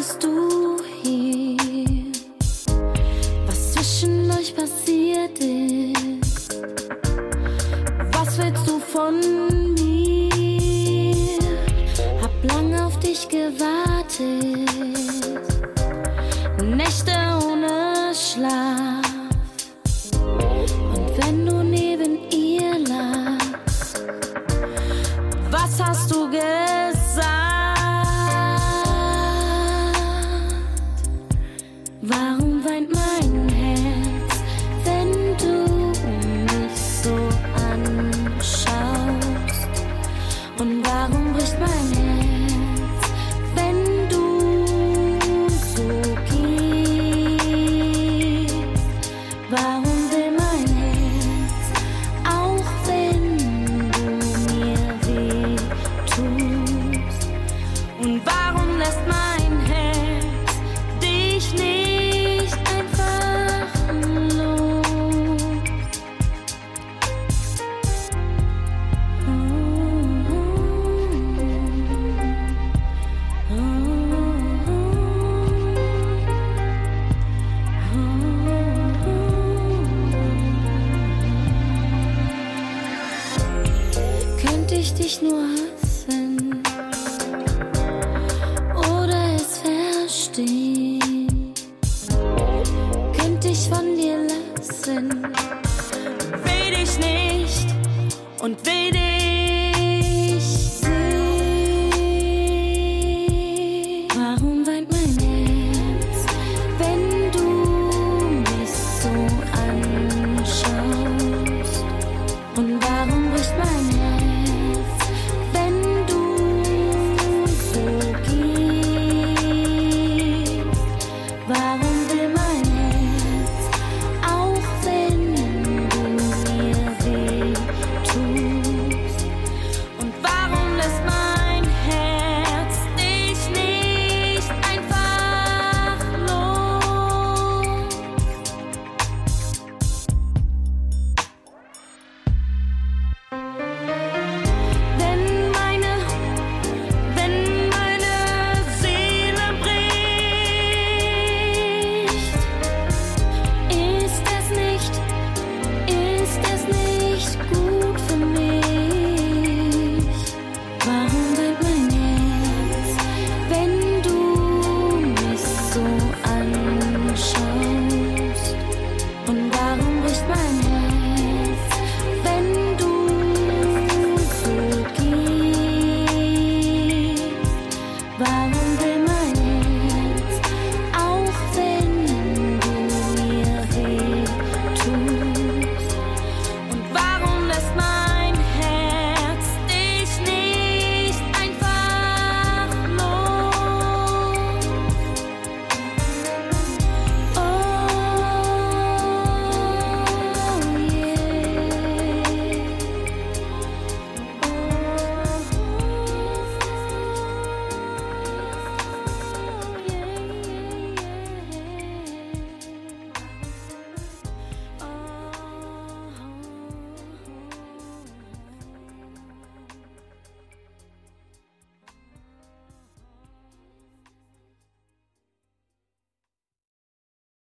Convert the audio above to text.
bist du hier. Was zwischen euch passiert ist, was willst du von mir? Hab lang auf dich gewartet, Nächte ohne Schlaf. Und wenn du neben ihr lagst, was hast du? Dich nur hassen oder es verstehen? Könnte ich von dir lassen? Will dich nicht und will dich